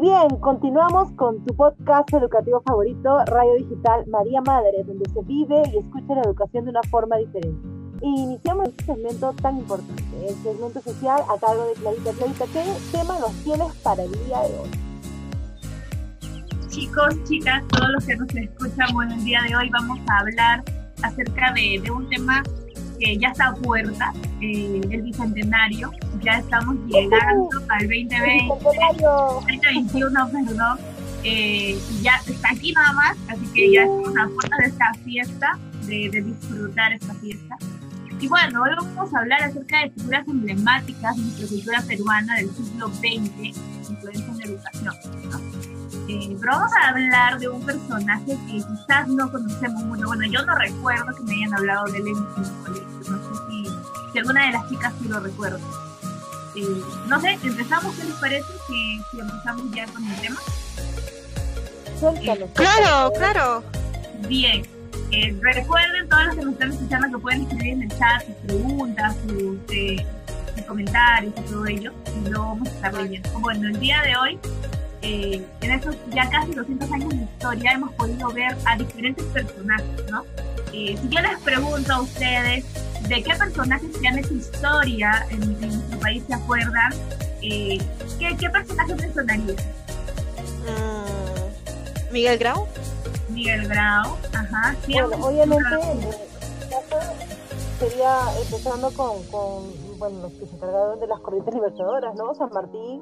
Bien, continuamos con tu podcast educativo favorito, Radio Digital María Madre, donde se vive y escucha la educación de una forma diferente. Y iniciamos este segmento tan importante, el segmento social a cargo de Clarita. Clarita, ¿qué tema nos tienes para el día de hoy? Chicos, chicas, todos los que nos escuchan, bueno, el día de hoy vamos a hablar acerca de un tema que ya está a puerta, eh, el bicentenario. Ya estamos llegando al 2020, 2021, perdón. Eh, ya está aquí nada más, así que ya estamos a puerta de esta fiesta, de, de, disfrutar esta fiesta. Y bueno, hoy vamos a hablar acerca de figuras emblemáticas de nuestra cultura peruana del siglo XX, influencia en la educación. ¿no? Eh, pero vamos a hablar de un personaje que quizás no conocemos mucho. Bueno, yo no recuerdo que me hayan hablado de él en mi colegio. No sé si, si, alguna de las chicas sí lo recuerda. Eh, no sé, empezamos, ¿qué les parece? Si, si empezamos ya con el tema. Eh, claro, claro. Bien. Eh, recuerden, todos los que nos están escuchando, que pueden escribir en el chat sus preguntas, sus, eh, sus comentarios y todo ello. Y lo vamos a estar leyendo. Bueno, el día de hoy eh, en estos ya casi 200 años de historia hemos podido ver a diferentes personajes, ¿no? Eh, si yo les pregunto a ustedes de qué personajes que han hecho historia en, en nuestro país se acuerdan, eh, ¿qué, ¿qué personaje me sonaría? Mm, Miguel Grau. Miguel Grau, ajá. Sí, bueno, obviamente en caso sería empezando con, con bueno, los que se encargaron de las corrientes libertadoras, ¿no? San Martín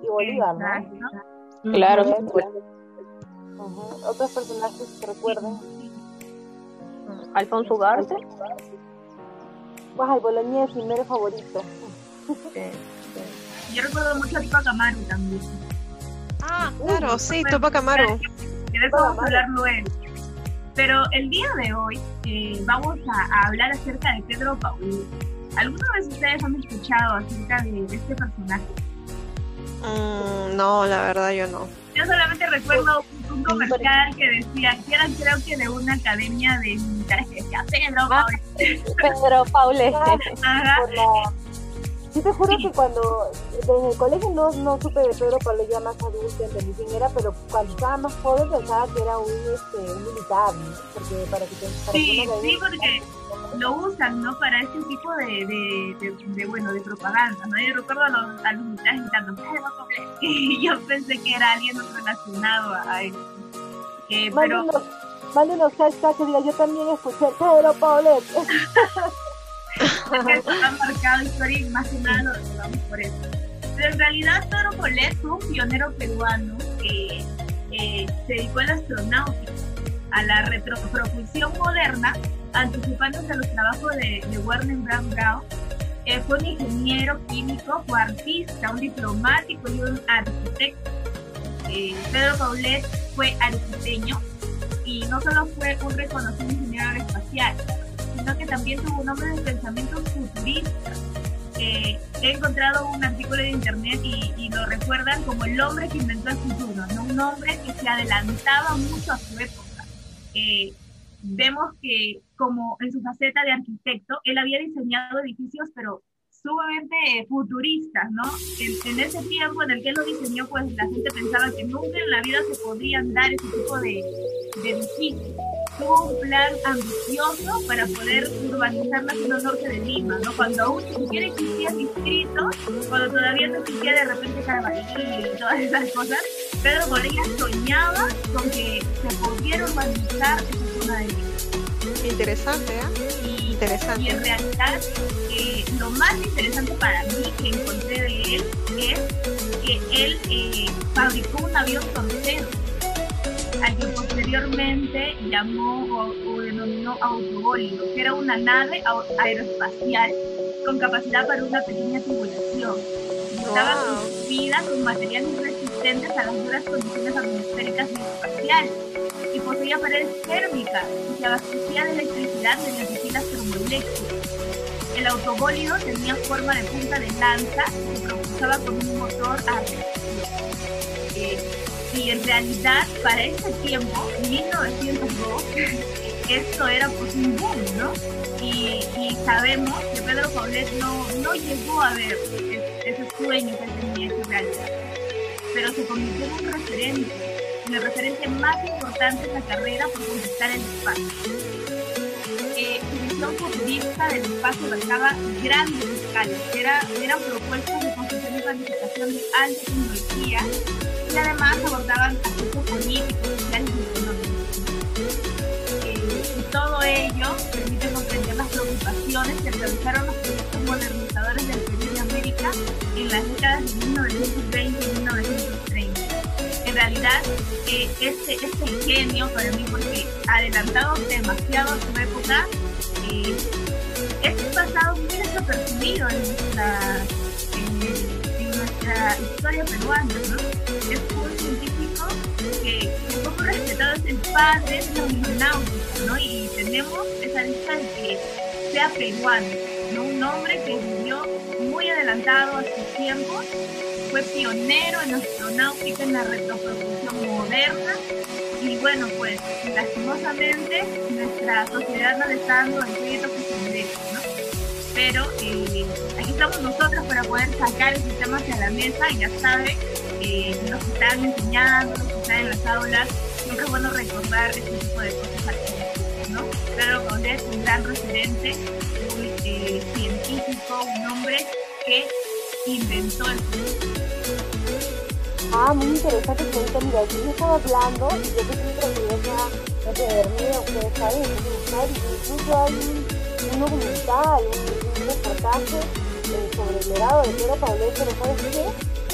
y Bolívar, ¿no? Claro. Uh -huh. Otros personajes que recuerden. Alfonso Ugarte. Baja el mi mero favorito. Yo recuerdo mucho a Tupac Amaru también. Ah, claro, sí, Tupac Amaru. Que de eso vamos a hablar luego. Pero el día de hoy eh, vamos a, a, hablar acerca de Pedro Paul. ¿Alguna vez ustedes han escuchado acerca de, de este personaje? Mm, no, la verdad yo no. Yo solamente recuerdo un, un comercial que decía, que era creo que de una academia de militares que decía Pedro Paule. Pedro Paule. Ajá. Sí te juro sí. que cuando en el colegio no, no supe de Pedro Pablo ya más adulto entendí quién era, pero cuando estaba más joven pensaba que era un, este, un militar, ¿no? Porque para que para Sí, que sí, porque lo usan, ¿no? Para este tipo de, de, de, de bueno, de propaganda, ¿no? Yo recuerdo a los, a los militares gritando, y yo pensé que era alguien relacionado a él. Eh, pero... Mándenos hashtag que diga, yo también escuché Pedro Pablo. ha marcado historia y más que nada lo recordamos por eso. Pero en realidad Pedro Polet fue un pionero peruano que eh, se dedicó a la astronáutica, a la retropropulsión moderna, anticipándose a los trabajos de, de Werner Brown Brown. Eh, fue un ingeniero químico, fue artista, un diplomático y un arquitecto. Eh, Pedro Paulet fue arquiteño y no solo fue un reconocido ingeniero aeroespacial, sino que también tuvo un hombre de pensamiento futurista. Eh, he encontrado un artículo de internet y, y, lo recuerdan como el hombre que inventó el futuro, ¿no? un hombre que se adelantaba mucho a su época. Eh, vemos que como en su faceta de arquitecto, él había diseñado edificios, pero sumamente futuristas, ¿no? En, en, ese tiempo en el que él lo diseñó, pues la gente pensaba que nunca en la vida se podrían dar ese tipo de, de edificios tuvo un plan ambicioso para poder urbanizar la zona norte de Lima, ¿no? Cuando aún ni siquiera existían distritos, cuando todavía no existía de repente Carvalho y todas esas cosas, Pedro Bolívar soñaba con que se pudiera urbanizar esa zona de Lima. Interesante, ¿eh? Y, Interesante. y en realidad, eh, lo más interesante para mí que encontré de él es que él eh, fabricó un avión frontero al que posteriormente llamó o, o denominó autobólido, que era una nave aeroespacial con capacidad para una pequeña tripulación. Estaba wow. construida con materiales resistentes a las duras condiciones atmosféricas y espaciales y poseía paredes térmicas y se abastecía de electricidad mediante pilas termoeléctricas. El autobólido tenía forma de punta de lanza y se propulsaba con un motor a eh, y en realidad para ese tiempo, 1902, esto era pues un boom, ¿no? Y, sabemos que Pedro Paulet no, no llegó a ver ese, ese sueño que tenía esa realidad. Pero se convirtió en un referente, en el referente más importante de la carrera por conquistar el espacio. Eh, su visión futurista del espacio abarcaba grandes escalas, Era, eran propuestas de construcción y planificación de alta tecnología y además abordaban aspectos políticos, sociales y económicos. Eh, y todo ello permite comprender las preocupaciones que realizaron los proyectos modernizadores las décadas de 1920 y 1930. En realidad, eh, este, este genio para mí, porque adelantado demasiado a su época, eh, es pasado muy desapercibido en nuestra, en, nuestra historia peruana, ¿no? Es un científico que, que poco respetado es el padre de la aeronáutica, ¿no? Y tenemos esa lista de que sea peruano, ¿no? Un hombre que vivió muy adelantado a su tiempo, fue pionero en astronáutica en la retropropulsión moderna y bueno, pues lastimosamente nuestra sociedad no le está dando el crédito que se merece, ¿no? Pero eh, aquí estamos nosotros para poder sacar el sistema hacia la mesa y ya saben, eh, los que están enseñando, los que están en las aulas, siempre es bueno recordar este tipo de cosas aquí. Claro, donde es un gran referente, un eh, científico, un hombre que inventó el Ah, muy interesante, señorita. Mira, yo estaba hablando y yo que soy brasileña de dormir, ustedes saben, incluso hay un, documental, un, reportaje eh, sobre el legado de Pedro Paulet, pero ¿sabes qué?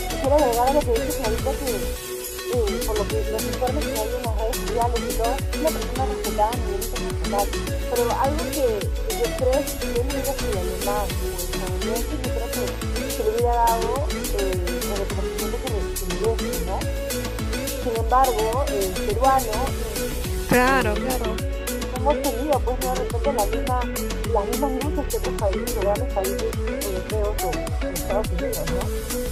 Quisiera agregar a lo que dices ahorita que, eh, por lo que los informes que hay en las redes sociales y todo, es una persona respetada a nivel internacional. Pero algo que, que yo creo que yo no hubiera sido alemán o estadounidense, yo creo que se le hubiera dado eh, el reconocimiento que ¿no? Sin embargo, el peruano. Claro, claro. Hemos tenido, pues, de repente la misma, las mismas luchas que otros países, grandes países Estados Unidos, ¿no?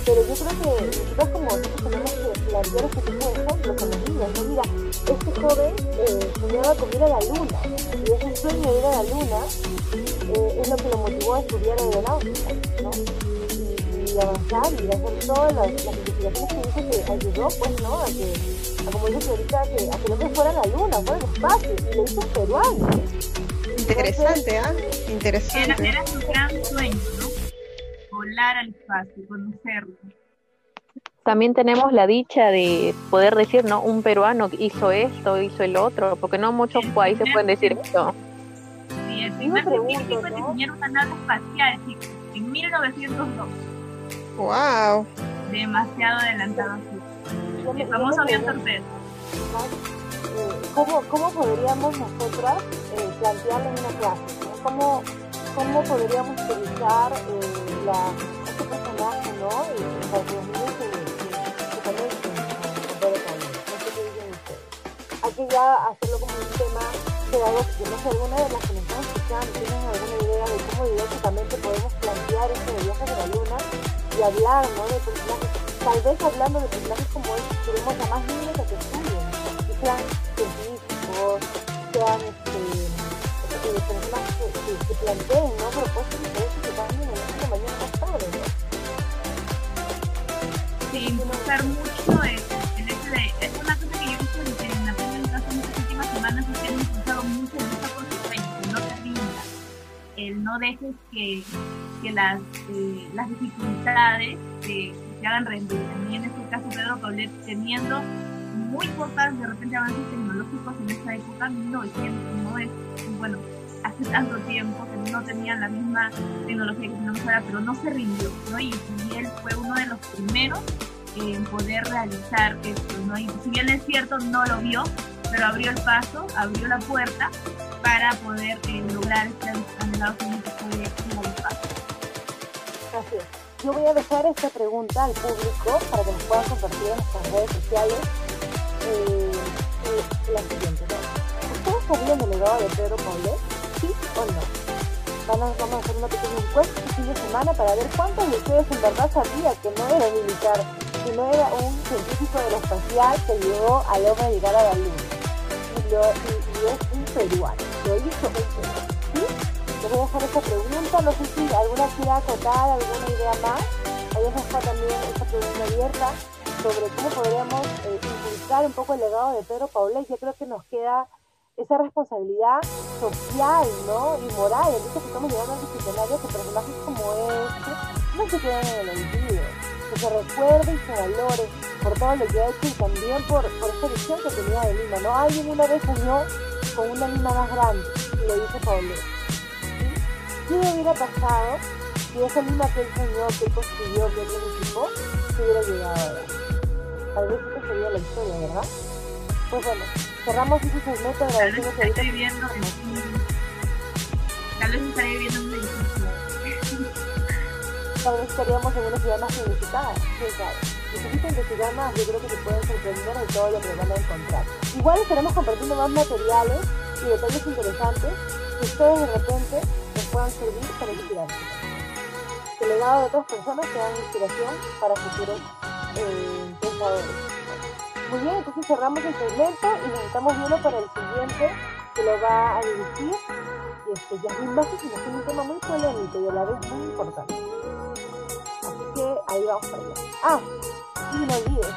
Pero yo creo que nosotros como nosotros tenemos que plantear este tipo de ejemplos con los niños, ¿no? Mira, este joven eh, soñaba con ir a la luna, y ese sueño de ir a la luna eh, es lo que lo motivó a estudiar aeronáutica, ¿no? y avanzar y hacer todas las, las investigaciones que hizo que ayudó, pues, ¿no? A que, a, como dices ahorita, a que, a que el hombre fuera a la luna, fuera al espacio, y lo hizo un peruano. Interesante, ¿ah? ¿eh? Interesante. Era, era su gran sueño, ¿no? Volar al espacio, conocerlo. También tenemos la dicha de poder decir, ¿no? Un peruano hizo esto, hizo el otro, porque no muchos países pueden decir eso. Sí, el primer científico en diseñar una nave espacial, chicos, en 1902. Wow. Demasiado adelantado así. El famoso avión torpedo. ¿Cómo, ¿Cómo podríamos nosotras eh, plantearlo en una clase? ¿no? ¿Cómo, ¿Cómo podríamos utilizar eh, la, este personaje, ¿no? Y, y que? No sé qué dicen ustedes. Hay que ya hacerlo como un tema pedagógico. No sé, alguna de las que nos están escuchando tienen alguna idea de cómo didácticamente podemos plantear esto de viajes de la luna y hablar ¿no? de personajes, tal vez hablando de personajes como estos, queremos a más niños a que estudien, que sean científicos, sean este, personas que, que, que, planteen ¿no? propuestas Sí, involucrar mucho en, en ese de, es una cosa que yo he visto en la prensa en estas últimas semanas que han impulsado mucho tus sueños, el no te rindas, el no dejes que que las, eh, las dificultades se, se hagan rendir. A en este caso Pedro Paulet teniendo muy pocas de repente avances tecnológicos en esa época, 1900, no es, bueno, hace tanto tiempo que no tenían la misma tecnología que tenemos ahora, pero no se rindió, ¿no? Y, y él fue uno de los primeros en poder realizar esto, ¿no? Y si bien es cierto, no lo vio, pero abrió el paso, abrió la puerta para poder eh, lograr este anhelado sueño que fue. Así es. Yo voy a dejar esta pregunta al público para que nos puedan compartir en nuestras redes sociales. Eh, eh, la siguiente. ¿Ustedes sabían legado de Pedro Paulet? ¿Sí o no? Vamos, a hacer una pequeña encuesta este fin de semana para ver cuántos de ustedes en verdad sabían que no era militar, sino era un científico de lo espacial que llevó al hombre a llegar a la luna. Y, lo, y es un peruano. Lo hizo un peruano. ¿Sí? Les voy a dejar esta pregunta, no sé si alguna quiera acotar, alguna idea más. Ahí os dejo también esta pregunta abierta. sobre cómo podríamos eh, impulsar un poco el legado de Pedro Paulet, yo creo que nos queda esa responsabilidad social, ¿no? Y moral, entonces estamos llegando al disciplinario que personajes como este no se queden en el olvido, que se recuerde y se valore por todo lo que ha hecho y también por, por esta visión que tenía de Lima, ¿no? Alguien una vez soñó con una Lima más grande, y le dice Paulet. ¿Qué hubiera pasado si esa Lima que él soñó, que construyó, que él planificó, se hubiera llegado ahora? Tal vez esta sería la historia, ¿verdad? Pues bueno, cerramos ese segmento Tal vez estaría viviendo Tal vez viviendo en un edificio. tal vez estaríamos en una ciudad más planificada, quién sabe. Si se quieren investigar más, yo creo que se pueden sorprender de todo lo que van a encontrar. Igual estaremos compartiendo más materiales y detalles interesantes que ustedes de repente les puedan servir para inspirarse. Que el legado de otras personas sean inspiración para futuros eh, pensadores. Muy bien, entonces cerramos el segmento y nos estamos viendo para el siguiente que lo va a dirigir y este, Yasmin Vázquez y tiene un tema muy polémico y a la vez muy importante. Así que ahí vamos para allá. Ah, y no olvides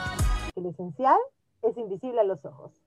que lo esencial es invisible a los ojos.